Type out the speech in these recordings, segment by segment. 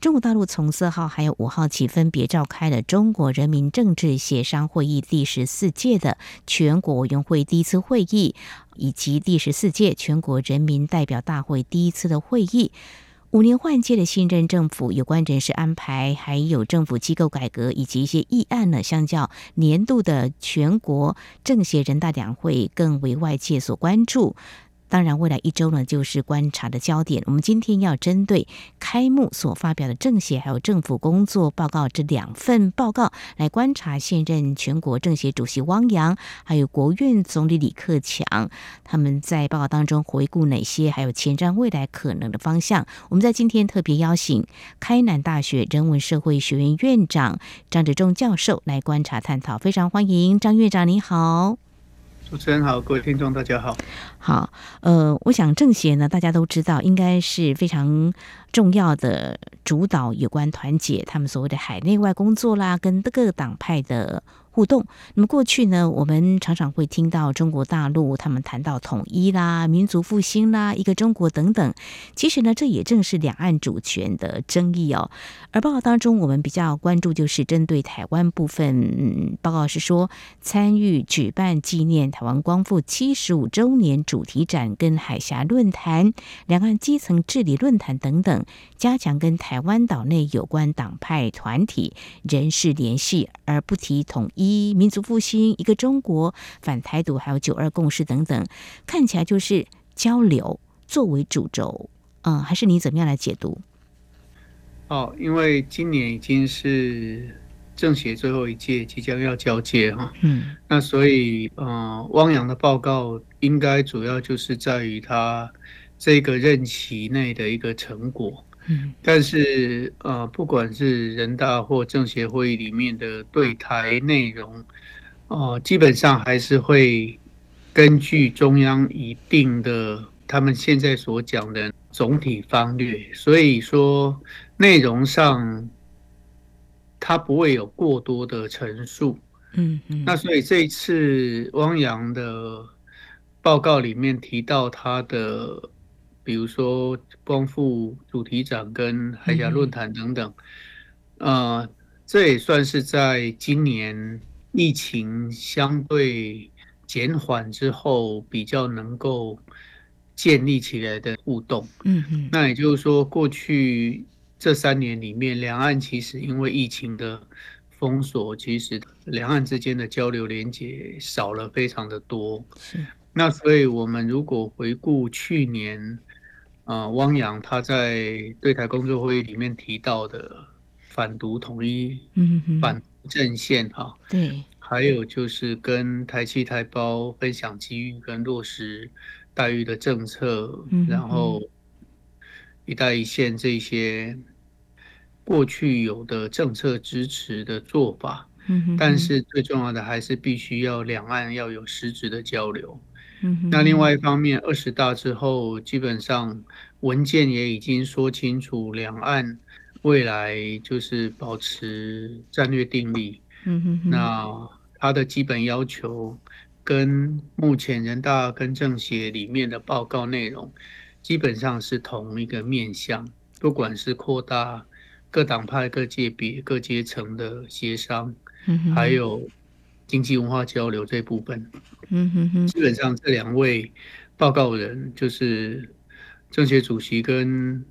中国大陆从四号还有五号起，分别召开了中国人民政治协商会议第十四届的全国委员会第一次会议，以及第十四届全国人民代表大会第一次的会议。五年换届的新任政府有关人事安排，还有政府机构改革以及一些议案呢，相较年度的全国政协人大两会更为外界所关注。当然，未来一周呢，就是观察的焦点。我们今天要针对开幕所发表的政协还有政府工作报告这两份报告来观察现任全国政协主席汪洋，还有国务院总理李克强，他们在报告当中回顾哪些，还有前瞻未来可能的方向。我们在今天特别邀请开南大学人文社会学院院长张治中教授来观察探讨，非常欢迎张院长，你好。主持人好，各位听众大家好。好，呃，我想政协呢，大家都知道，应该是非常重要的主导有关团结他们所谓的海内外工作啦，跟各个党派的。互动。那么过去呢，我们常常会听到中国大陆他们谈到统一啦、民族复兴啦、一个中国等等。其实呢，这也正是两岸主权的争议哦。而报告当中，我们比较关注就是针对台湾部分，嗯，报告是说参与举办纪念台湾光复七十五周年主题展、跟海峡论坛、两岸基层治理论坛等等，加强跟台湾岛内有关党派团体人士联系，而不提统一。一民族复兴，一个中国，反台独，还有九二共识等等，看起来就是交流作为主轴，嗯，还是你怎么样来解读？哦，因为今年已经是政协最后一届，即将要交接哈，嗯，那所以，呃，汪洋的报告应该主要就是在于他这个任期内的一个成果。但是呃，不管是人大或政协会议里面的对台内容，呃，基本上还是会根据中央一定的他们现在所讲的总体方略，所以说内容上它不会有过多的陈述。嗯嗯。那所以这一次汪洋的报告里面提到他的。比如说光复主题展跟海峡论坛等等，呃，这也算是在今年疫情相对减缓之后比较能够建立起来的互动。嗯嗯。那也就是说，过去这三年里面，两岸其实因为疫情的封锁，其实两岸之间的交流连接少了非常的多。是。那所以我们如果回顾去年。啊、呃，汪洋他在对台工作会议里面提到的反独统一、嗯、哼反阵线哈，对，还有就是跟台企台胞分享机遇跟落实待遇的政策，嗯然后一带一线这些过去有的政策支持的做法，嗯但是最重要的还是必须要两岸要有实质的交流。那另外一方面，二十大之后，基本上文件也已经说清楚，两岸未来就是保持战略定力。嗯哼哼。那它的基本要求跟目前人大跟政协里面的报告内容，基本上是同一个面向，不管是扩大各党派、各界别、各阶层的协商，还有。经济文化交流这部分，嗯哼哼，基本上这两位报告人就是政协主席跟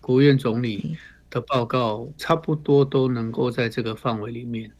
国务院总理的报告，差不多都能够在这个范围里面。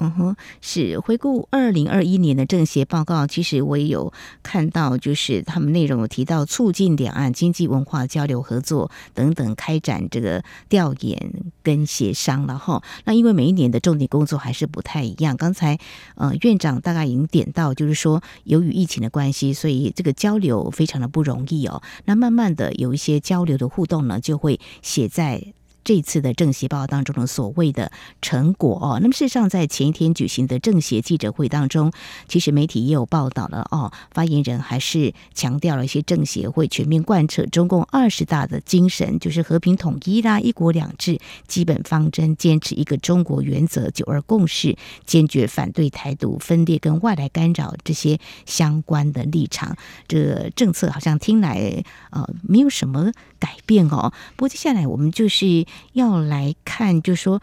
嗯哼，是回顾二零二一年的政协报告，其实我也有看到，就是他们内容有提到促进两岸经济文化交流合作等等，开展这个调研跟协商了哈。那因为每一年的重点工作还是不太一样，刚才呃院长大概已经点到，就是说由于疫情的关系，所以这个交流非常的不容易哦。那慢慢的有一些交流的互动呢，就会写在。这次的政协报告当中的所谓的成果哦。那么事实上，在前一天举行的政协记者会当中，其实媒体也有报道了哦，发言人还是强调了一些政协会全面贯彻中共二十大的精神，就是和平统一啦、一国两制基本方针，坚持一个中国原则、九二共识，坚决反对台独分裂跟外来干扰这些相关的立场。这个政策好像听来呃没有什么改变哦。不过接下来我们就是要来看，就说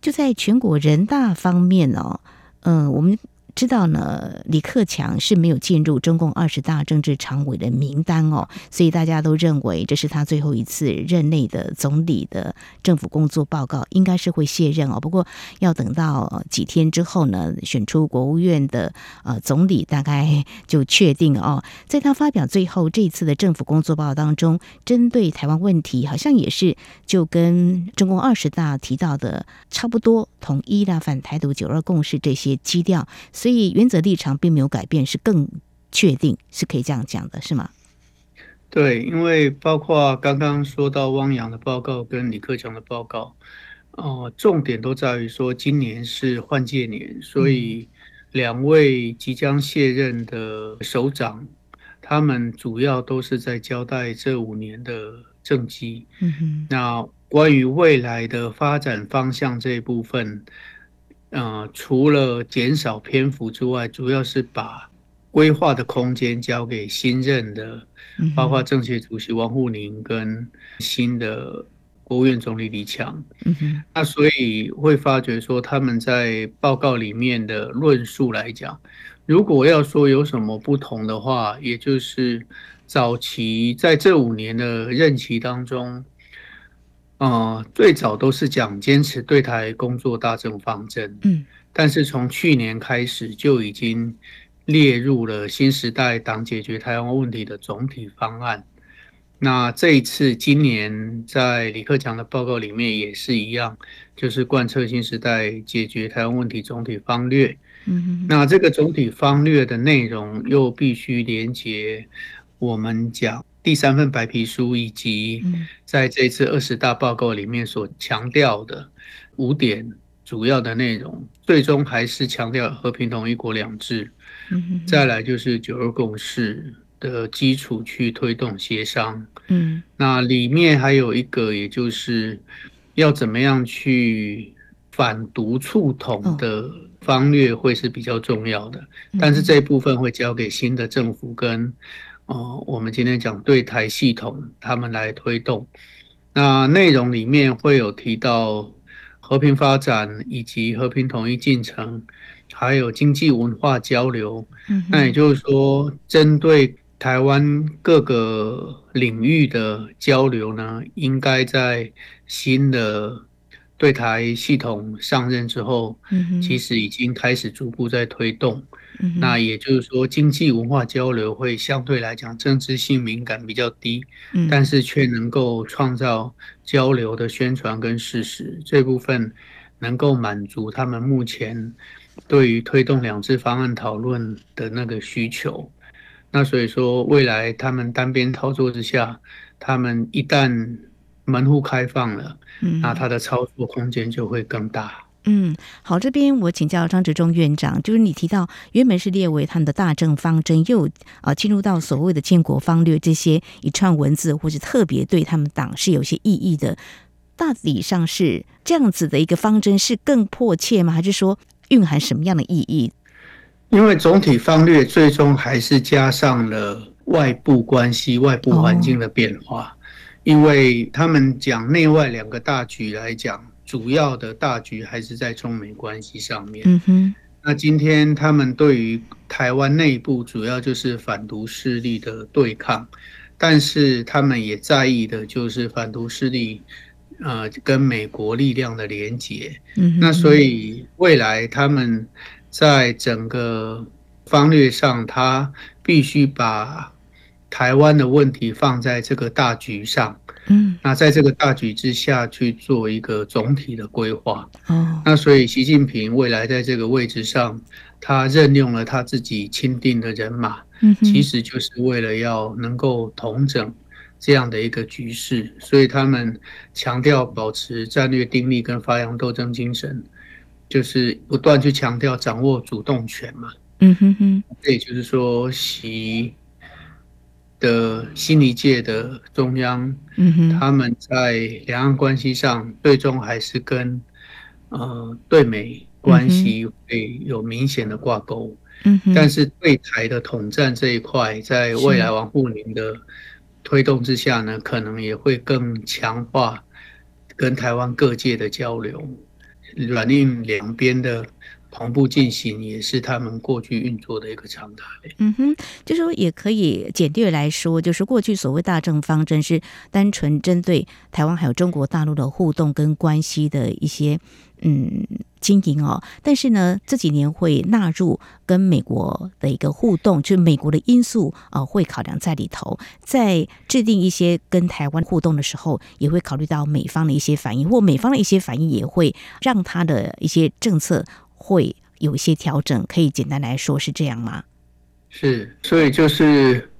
就在全国人大方面哦，嗯、我们。知道呢，李克强是没有进入中共二十大政治常委的名单哦，所以大家都认为这是他最后一次任内的总理的政府工作报告，应该是会卸任哦。不过要等到几天之后呢，选出国务院的呃总理，大概就确定哦。在他发表最后这一次的政府工作报告当中，针对台湾问题，好像也是就跟中共二十大提到的差不多，统一啦、反台独、九二共识这些基调。所以原则立场并没有改变，是更确定，是可以这样讲的，是吗？对，因为包括刚刚说到汪洋的报告跟李克强的报告，哦、呃，重点都在于说今年是换届年，所以两位即将卸任的首长，嗯、他们主要都是在交代这五年的政绩。嗯哼，那关于未来的发展方向这一部分。呃，除了减少篇幅之外，主要是把规划的空间交给新任的，包括政协主席王沪宁跟新的国务院总理李强。嗯哼，那所以会发觉说，他们在报告里面的论述来讲，如果要说有什么不同的话，也就是早期在这五年的任期当中。啊、呃，最早都是讲坚持对台工作大政方针，嗯，但是从去年开始就已经列入了新时代党解决台湾问题的总体方案。那这一次今年在李克强的报告里面也是一样，就是贯彻新时代解决台湾问题总体方略。嗯哼，那这个总体方略的内容又必须连接我们讲。第三份白皮书以及在这次二十大报告里面所强调的五点主要的内容，最终还是强调和平统一国两制。再来就是九二共识的基础去推动协商。嗯，那里面还有一个，也就是要怎么样去反独促统的方略会是比较重要的，但是这一部分会交给新的政府跟。哦，我们今天讲对台系统，他们来推动。那内容里面会有提到和平发展以及和平统一进程，还有经济文化交流。那也就是说，针对台湾各个领域的交流呢，应该在新的对台系统上任之后，其实已经开始逐步在推动。那也就是说，经济文化交流会相对来讲政治性敏感比较低，但是却能够创造交流的宣传跟事实这部分，能够满足他们目前对于推动两制方案讨论的那个需求。那所以说，未来他们单边操作之下，他们一旦门户开放了，那他的操作空间就会更大。嗯，好，这边我请教张治中院长，就是你提到原本是列为他们的大政方针，又啊进入到所谓的建国方略这些一串文字，或者特别对他们党是有些意义的，大体上是这样子的一个方针是更迫切吗？还是说蕴含什么样的意义？因为总体方略最终还是加上了外部关系、外部环境的变化，哦、因为他们讲内外两个大局来讲。主要的大局还是在中美关系上面。嗯哼，那今天他们对于台湾内部主要就是反独势力的对抗，但是他们也在意的就是反独势力，呃，跟美国力量的连结。嗯，那所以未来他们在整个方略上，他必须把台湾的问题放在这个大局上。嗯，那在这个大局之下去做一个总体的规划。哦，那所以习近平未来在这个位置上，他任用了他自己钦定的人马，嗯，其实就是为了要能够统整这样的一个局势，所以他们强调保持战略定力跟发扬斗争精神，就是不断去强调掌握主动权嘛。嗯哼哼，这也就是说，习的新一届的中央，嗯哼，他们在两岸关系上，最终还是跟呃对美关系会有明显的挂钩。嗯哼，但是对台的统战这一块，在未来王沪宁的推动之下呢，可能也会更强化跟台湾各界的交流，软硬两边的。同步进行也是他们过去运作的一个常态。嗯哼，就是说也可以简略来说，就是过去所谓大政方针是单纯针对台湾还有中国大陆的互动跟关系的一些嗯经营哦。但是呢，这几年会纳入跟美国的一个互动，就美国的因素啊、呃、会考量在里头，在制定一些跟台湾互动的时候，也会考虑到美方的一些反应，或美方的一些反应也会让他的一些政策。会有一些调整，可以简单来说是这样吗？是，所以就是，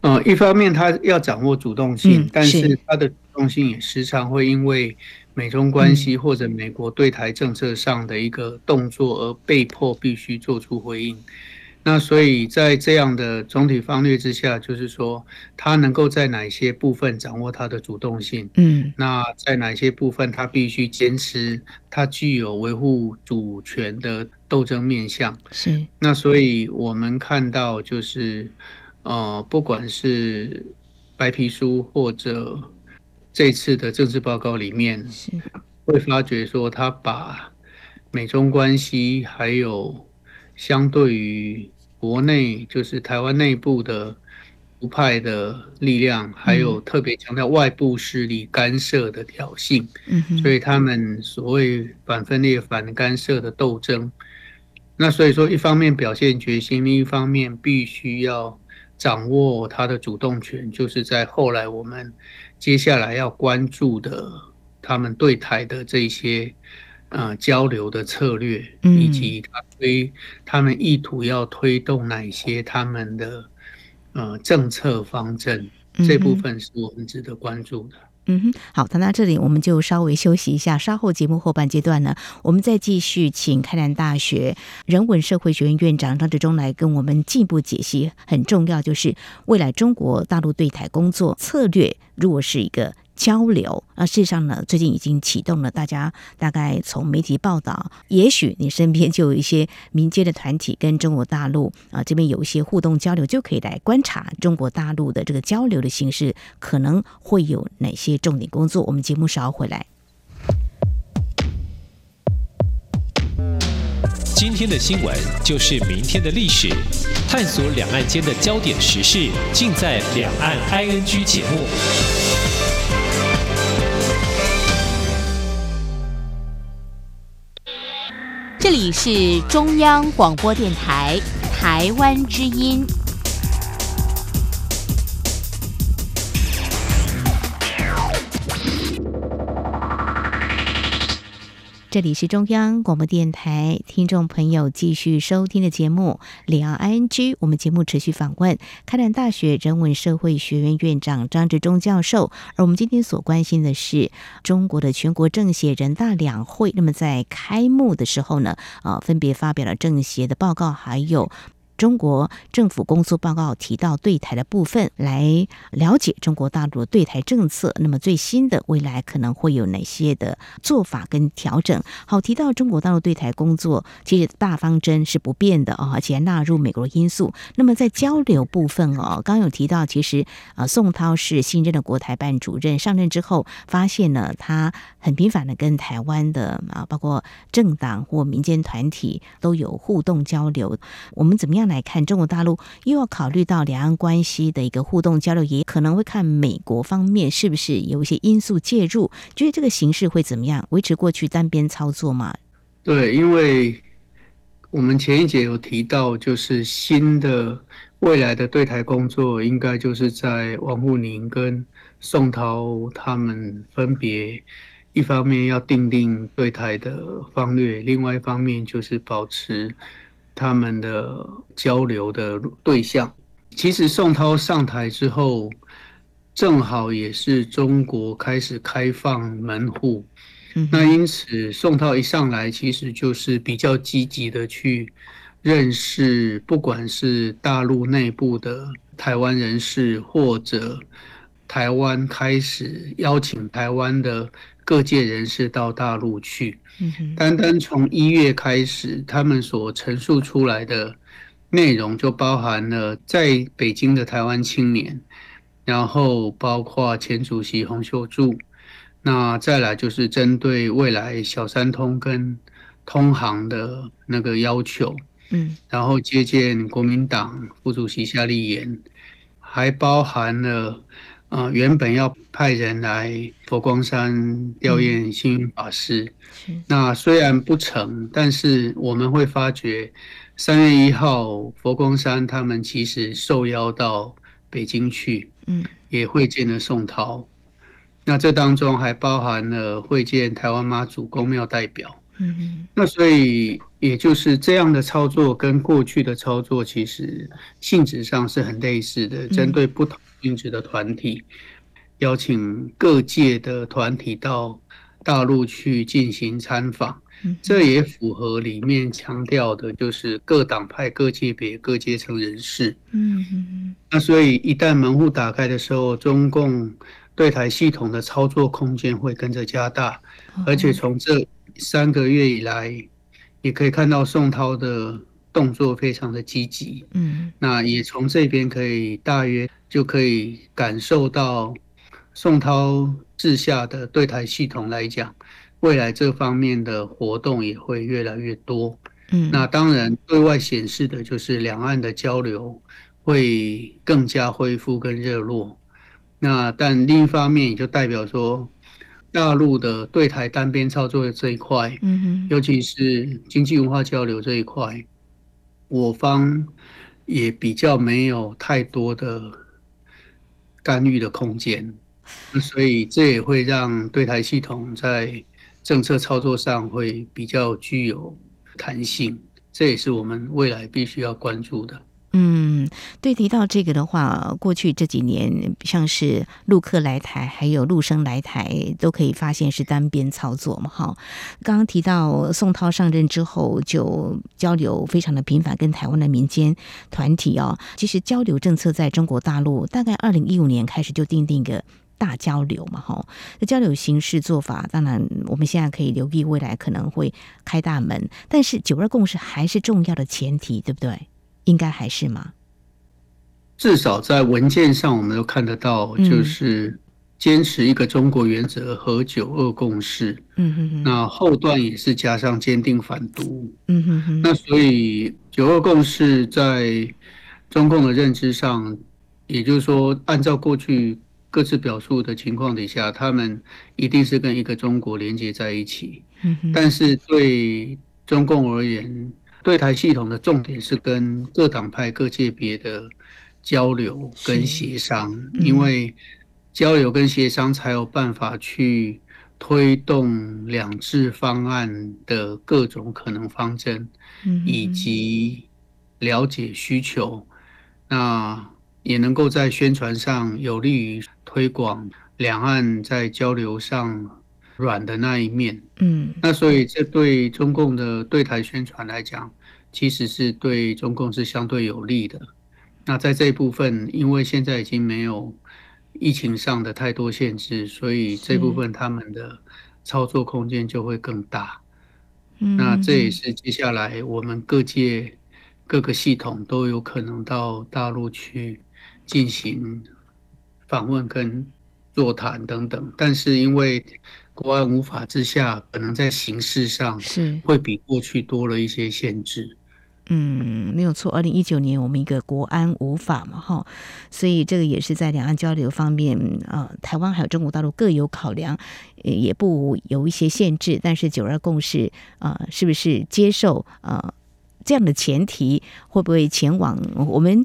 呃，一方面他要掌握主动性，嗯、但是他的主动性也时常会因为美中关系或者美国对台政策上的一个动作而被迫必须做出回应。那所以在这样的总体方略之下，就是说，他能够在哪些部分掌握他的主动性？嗯，那在哪些部分他必须坚持他具有维护主权的斗争面向？是。那所以我们看到，就是呃，不管是白皮书或者这次的政治报告里面，是会发觉说，他把美中关系还有相对于。国内就是台湾内部的独派的力量，还有特别强调外部势力干涉的挑衅，所以他们所谓反分裂、反干涉的斗争。那所以说，一方面表现决心，另一方面必须要掌握他的主动权，就是在后来我们接下来要关注的他们对台的这些。呃，交流的策略，以及他推他们意图要推动哪些他们的呃政策方针，这部分是我们值得关注的。嗯哼，好，谈到这里我们就稍微休息一下，稍后节目后半阶段呢，我们再继续请开南大学人文社会学院院长张志忠来跟我们进一步解析。很重要就是未来中国大陆对台工作策略，如果是一个。交流啊，事实上呢，最近已经启动了。大家大概从媒体报道，也许你身边就有一些民间的团体跟中国大陆啊这边有一些互动交流，就可以来观察中国大陆的这个交流的形式，可能会有哪些重点工作。我们节目稍后回来。今天的新闻就是明天的历史，探索两岸间的焦点时事，尽在《两岸 ING》节目。这里是中央广播电台台湾之音。这里是中央广播电台，听众朋友继续收听的节目《李昂 ING》。我们节目持续访问开南大学人文社会学院院长张志忠教授。而我们今天所关心的是中国的全国政协人大两会。那么在开幕的时候呢，啊，分别发表了政协的报告，还有。中国政府工作报告提到对台的部分，来了解中国大陆的对台政策。那么最新的未来可能会有哪些的做法跟调整？好，提到中国大陆对台工作，其实大方针是不变的哦，而且纳入美国因素。那么在交流部分哦，刚有提到，其实啊，宋涛是新任的国台办主任，上任之后发现呢，他很频繁的跟台湾的啊，包括政党或民间团体都有互动交流。我们怎么样来看中国大陆又要考虑到两岸关系的一个互动交流，也可能会看美国方面是不是有一些因素介入，觉得这个形势会怎么样？维持过去单边操作吗？对，因为我们前一节有提到，就是新的未来的对台工作，应该就是在王沪宁跟宋涛他们分别一方面要定定对台的方略，另外一方面就是保持。他们的交流的对象，其实宋涛上台之后，正好也是中国开始开放门户，那因此宋涛一上来，其实就是比较积极的去认识，不管是大陆内部的台湾人士，或者台湾开始邀请台湾的各界人士到大陆去。单单从一月开始，他们所陈述出来的内容就包含了在北京的台湾青年。然后包括前主席洪秀柱，那再来就是针对未来小三通跟通航的那个要求，嗯，然后接见国民党副主席夏立言，还包含了啊、呃、原本要派人来佛光山吊唁星云法师，嗯、那虽然不成，但是我们会发觉三月一号佛光山他们其实受邀到北京去。嗯，也会见了宋涛，那这当中还包含了会见台湾妈祖宫庙代表。嗯嗯，那所以也就是这样的操作，跟过去的操作其实性质上是很类似的，针对不同性质的团体，邀请各界的团体到大陆去进行参访。这也符合里面强调的，就是各党派、各界别、各阶层人士。嗯嗯。那所以一旦门户打开的时候，中共对台系统的操作空间会跟着加大，而且从这三个月以来，也可以看到宋涛的动作非常的积极。嗯。那也从这边可以大约就可以感受到宋涛治下的对台系统来讲。未来这方面的活动也会越来越多，嗯，那当然对外显示的就是两岸的交流会更加恢复跟热络，那但另一方面也就代表说，大陆的对台单边操作的这一块，嗯哼，尤其是经济文化交流这一块，我方也比较没有太多的干预的空间，所以这也会让对台系统在政策操作上会比较具有弹性，这也是我们未来必须要关注的。嗯，对，提到这个的话，过去这几年像是陆客来台，还有陆生来台，都可以发现是单边操作嘛。哈，刚刚提到宋涛上任之后，就交流非常的频繁，跟台湾的民间团体哦，其实交流政策在中国大陆大概二零一五年开始就定定个。大交流嘛，哈，这交流形式做法，当然我们现在可以留意未来可能会开大门，但是九二共识还是重要的前提，对不对？应该还是吗？至少在文件上，我们都看得到，就是坚持一个中国原则和九二共识。嗯哼哼。那后段也是加上坚定反独。嗯哼哼。那所以九二共识在中共的认知上，也就是说，按照过去。各自表述的情况底下，他们一定是跟一个中国连接在一起。嗯但是对中共而言，对台系统的重点是跟各党派、各界别的交流跟协商，因为交流跟协商才有办法去推动两制方案的各种可能方针，以及了解需求。那也能够在宣传上有利于推广两岸在交流上软的那一面。嗯，那所以这对中共的对台宣传来讲，其实是对中共是相对有利的。那在这一部分，因为现在已经没有疫情上的太多限制，所以这部分他们的操作空间就会更大。嗯，那这也是接下来我们各界各个系统都有可能到大陆去。进行访问跟座谈等等，但是因为国安无法之下，可能在形式上是会比过去多了一些限制。嗯，没有错。二零一九年我们一个国安无法嘛，哈，所以这个也是在两岸交流方面，呃，台湾还有中国大陆各有考量，也不有一些限制。但是九二共识，呃，是不是接受呃这样的前提，会不会前往我们？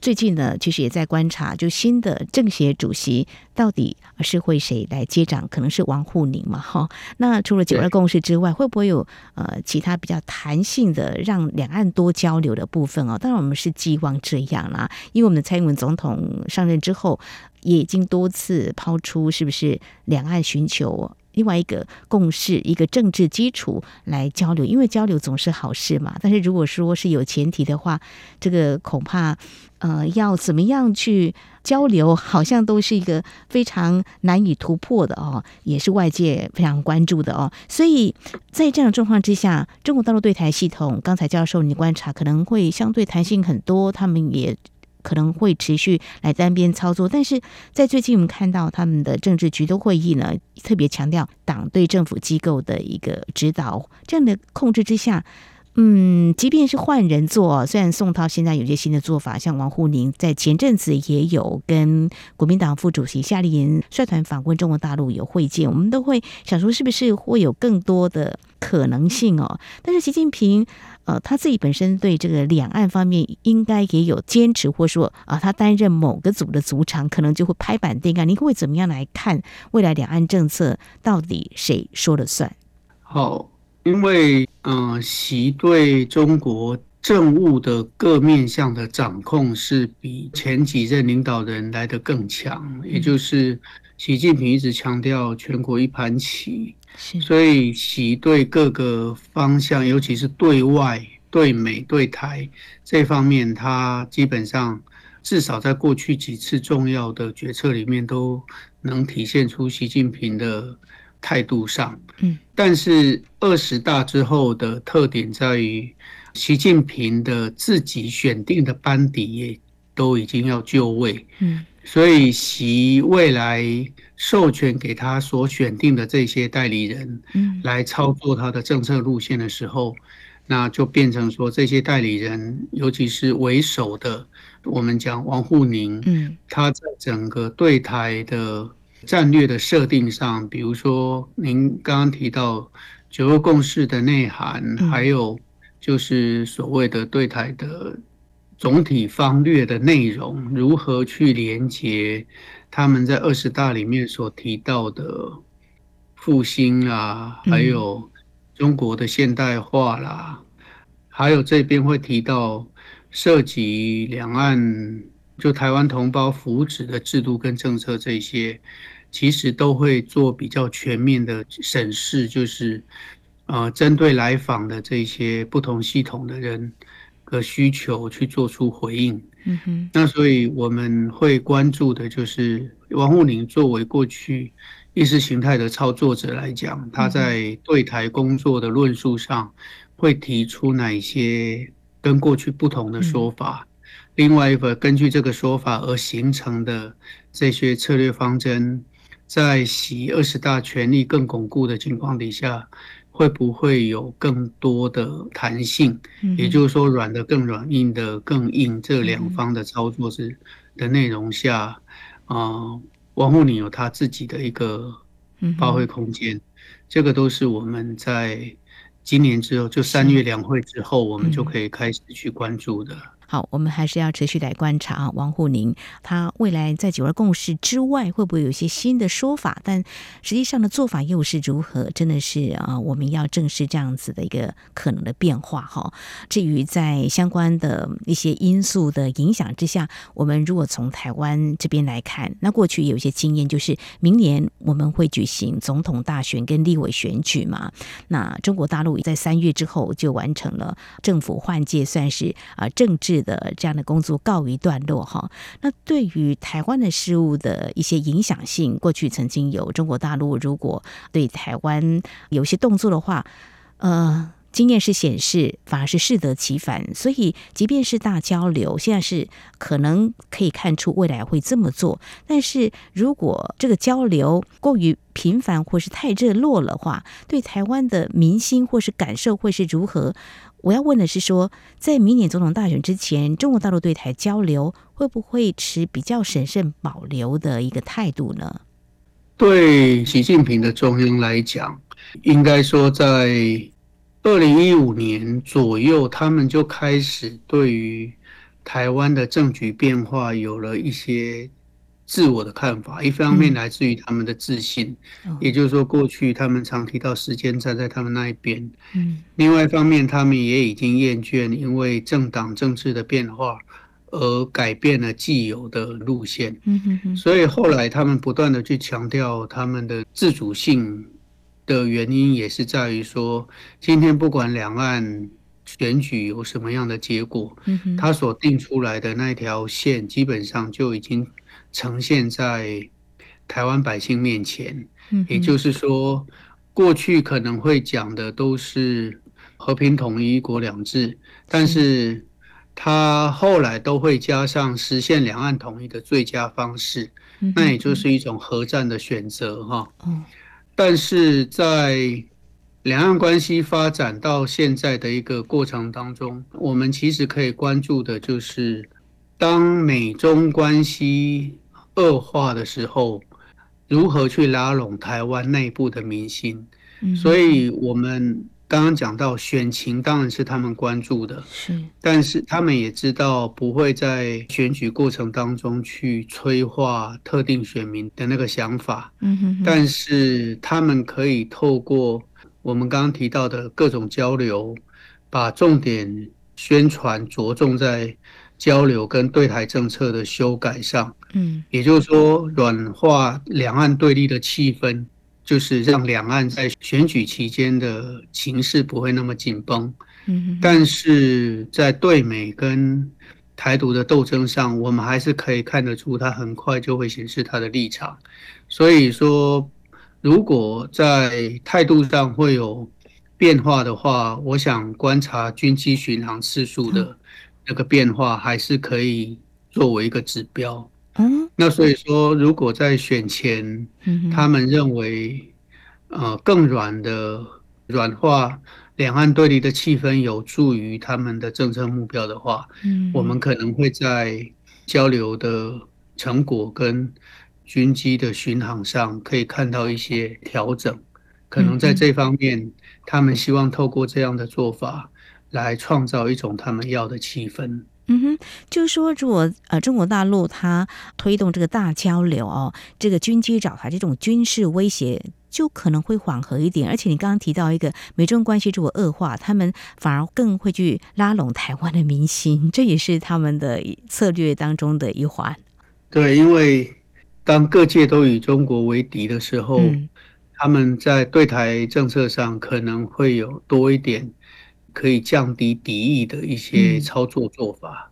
最近呢，其实也在观察，就新的政协主席到底是会谁来接掌？可能是王沪宁嘛，哈。那除了九二共识之外，会不会有呃其他比较弹性的让两岸多交流的部分哦？当然，我们是寄望这样啦，因为我们的蔡英文总统上任之后。也已经多次抛出，是不是两岸寻求另外一个共识，一个政治基础来交流？因为交流总是好事嘛。但是如果说是有前提的话，这个恐怕呃要怎么样去交流，好像都是一个非常难以突破的哦，也是外界非常关注的哦。所以在这样的状况之下，中国大陆对台系统，刚才教授你观察可能会相对弹性很多，他们也。可能会持续来单边操作，但是在最近我们看到他们的政治局的会议呢，特别强调党对政府机构的一个指导，这样的控制之下，嗯，即便是换人做，虽然宋涛现在有些新的做法，像王沪宁在前阵子也有跟国民党副主席夏立言率团访问中国大陆有会见，我们都会想说是不是会有更多的可能性哦，但是习近平。呃，他自己本身对这个两岸方面应该也有坚持，或说啊，他担任某个组的组长，可能就会拍板定案。您会怎么样来看未来两岸政策到底谁说了算？好，因为嗯、呃，习对中国政务的各面向的掌控是比前几任领导人来得更强，也就是习近平一直强调全国一盘棋。所以，习对各个方向，尤其是对外、对美、对台这方面，他基本上至少在过去几次重要的决策里面，都能体现出习近平的态度上。嗯，但是二十大之后的特点在于，习近平的自己选定的班底也都已经要就位。嗯，所以习未来。授权给他所选定的这些代理人，来操作他的政策路线的时候，那就变成说，这些代理人，尤其是为首的，我们讲王沪宁，他在整个对台的战略的设定上，比如说您刚刚提到九二共识的内涵，还有就是所谓的对台的总体方略的内容，如何去连接。他们在二十大里面所提到的复兴啊，还有中国的现代化啦，还有这边会提到涉及两岸就台湾同胞福祉的制度跟政策这些，其实都会做比较全面的审视，就是呃，针对来访的这些不同系统的人的需求去做出回应。嗯哼，那所以我们会关注的就是王沪宁作为过去意识形态的操作者来讲，他在对台工作的论述上会提出哪些跟过去不同的说法，另外一个根据这个说法而形成的这些策略方针，在习二十大权力更巩固的情况底下。会不会有更多的弹性？也就是说，软的更软，硬的更硬，这两方的操作是的内容下，啊，王沪宁有他自己的一个发挥空间，这个都是我们在今年之后，就三月两会之后，我们就可以开始去关注的。好，我们还是要持续来观察啊，王沪宁他未来在九二共识之外会不会有一些新的说法？但实际上的做法又是如何？真的是啊，我们要正视这样子的一个可能的变化哈。至于在相关的一些因素的影响之下，我们如果从台湾这边来看，那过去有一些经验，就是明年我们会举行总统大选跟立委选举嘛。那中国大陆在三月之后就完成了政府换届，算是啊政治。的这样的工作告一段落哈，那对于台湾的事物的一些影响性，过去曾经有中国大陆如果对台湾有些动作的话，呃，经验是显示反而是适得其反，所以即便是大交流，现在是可能可以看出未来会这么做，但是如果这个交流过于频繁或是太热络的话，对台湾的民心或是感受会是如何？我要问的是说，在明年总统大选之前，中国大陆对台交流会不会持比较审慎保留的一个态度呢？对习近平的中央来讲，应该说在二零一五年左右，他们就开始对于台湾的政局变化有了一些。自我的看法，一方面来自于他们的自信，嗯、也就是说，过去他们常提到时间站在他们那一边。嗯，另外一方面，他们也已经厌倦因为政党政治的变化而改变了既有的路线。嗯哼哼。所以后来他们不断的去强调他们的自主性的原因，也是在于说，今天不管两岸选举有什么样的结果，嗯，他所定出来的那条线，基本上就已经呈现在台湾百姓面前。嗯，也就是说，过去可能会讲的都是和平统一、一国两制，但是它后来都会加上实现两岸统一的最佳方式，那也就是一种核战的选择哈。嗯，但是在两岸关系发展到现在的一个过程当中，我们其实可以关注的就是，当美中关系恶化的时候，如何去拉拢台湾内部的民心。所以，我们刚刚讲到选情当然是他们关注的，是，但是他们也知道不会在选举过程当中去催化特定选民的那个想法。嗯哼，但是他们可以透过。我们刚刚提到的各种交流，把重点宣传着重在交流跟对台政策的修改上。嗯，也就是说，软化两岸对立的气氛，就是让两岸在选举期间的情势不会那么紧绷。嗯，但是在对美跟台独的斗争上，我们还是可以看得出，他很快就会显示他的立场。所以说。如果在态度上会有变化的话，我想观察军机巡航次数的那个变化，还是可以作为一个指标。嗯，那所以说，如果在选前，他们认为呃更软的软化两岸对立的气氛有助于他们的政策目标的话，嗯，我们可能会在交流的成果跟。军机的巡航上可以看到一些调整，可能在这方面，他们希望透过这样的做法来创造一种他们要的气氛。嗯哼，就是说，如果呃中国大陆它推动这个大交流哦，这个军机找台这种军事威胁就可能会缓和一点。而且你刚刚提到一个美中关系如果恶化，他们反而更会去拉拢台湾的民心，这也是他们的策略当中的一环。对，因为。当各界都以中国为敌的时候，嗯，他们在对台政策上可能会有多一点可以降低敌意的一些操作做法。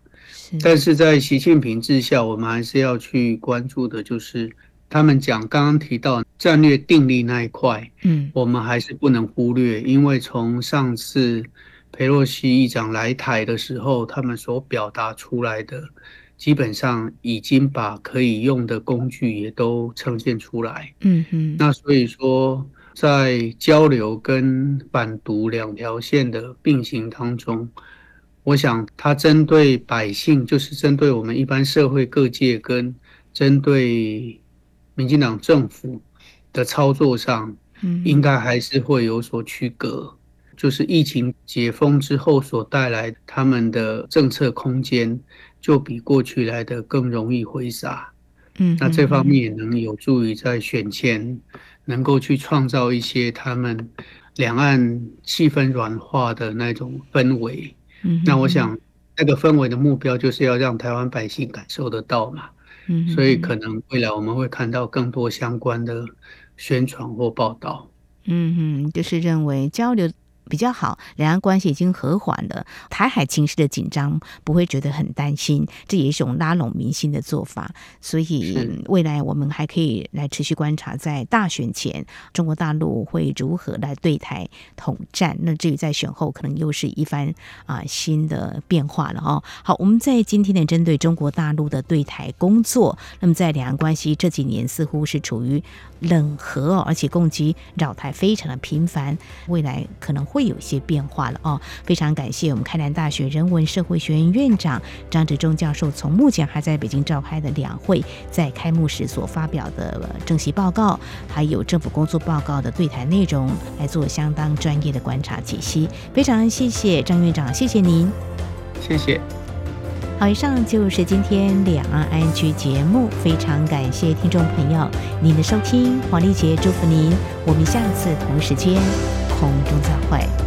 嗯，但是在习近平治下，我们还是要去关注的，就是他们讲刚刚提到战略定力那一块，嗯，我们还是不能忽略，因为从上次裴洛西议长来台的时候，他们所表达出来的。基本上已经把可以用的工具也都呈现出来。嗯哼，那所以说，在交流跟反毒两条线的并行当中，我想它针对百姓，就是针对我们一般社会各界跟针对民进党政府的操作上，应该还是会有所区隔。就是疫情解封之后所带来他们的政策空间。就比过去来的更容易挥洒，嗯，那这方面也能有助于在选前能够去创造一些他们两岸气氛软化的那种氛围，嗯，那我想那个氛围的目标就是要让台湾百姓感受得到嘛，嗯，所以可能未来我们会看到更多相关的宣传或报道，嗯哼，就是认为交流。比较好，两岸关系已经和缓了，台海情势的紧张不会觉得很担心，这也是一种拉拢民心的做法。所以未来我们还可以来持续观察，在大选前中国大陆会如何来对台统战。那至于在选后，可能又是一番啊新的变化了哦。好，我们在今天的针对中国大陆的对台工作，那么在两岸关系这几年似乎是处于冷和，而且攻击扰台非常的频繁，未来可能会有些变化了哦。非常感谢我们开南大学人文社会学院院长张志忠教授，从目前还在北京召开的两会，在开幕时所发表的政绩报告，还有政府工作报告的对台内容，来做相当专业的观察解析。非常谢谢张院长，谢谢您，谢谢。好，以上就是今天两岸安居节目，非常感谢听众朋友您的收听，黄丽杰祝福您，我们下次同一时间空中再会。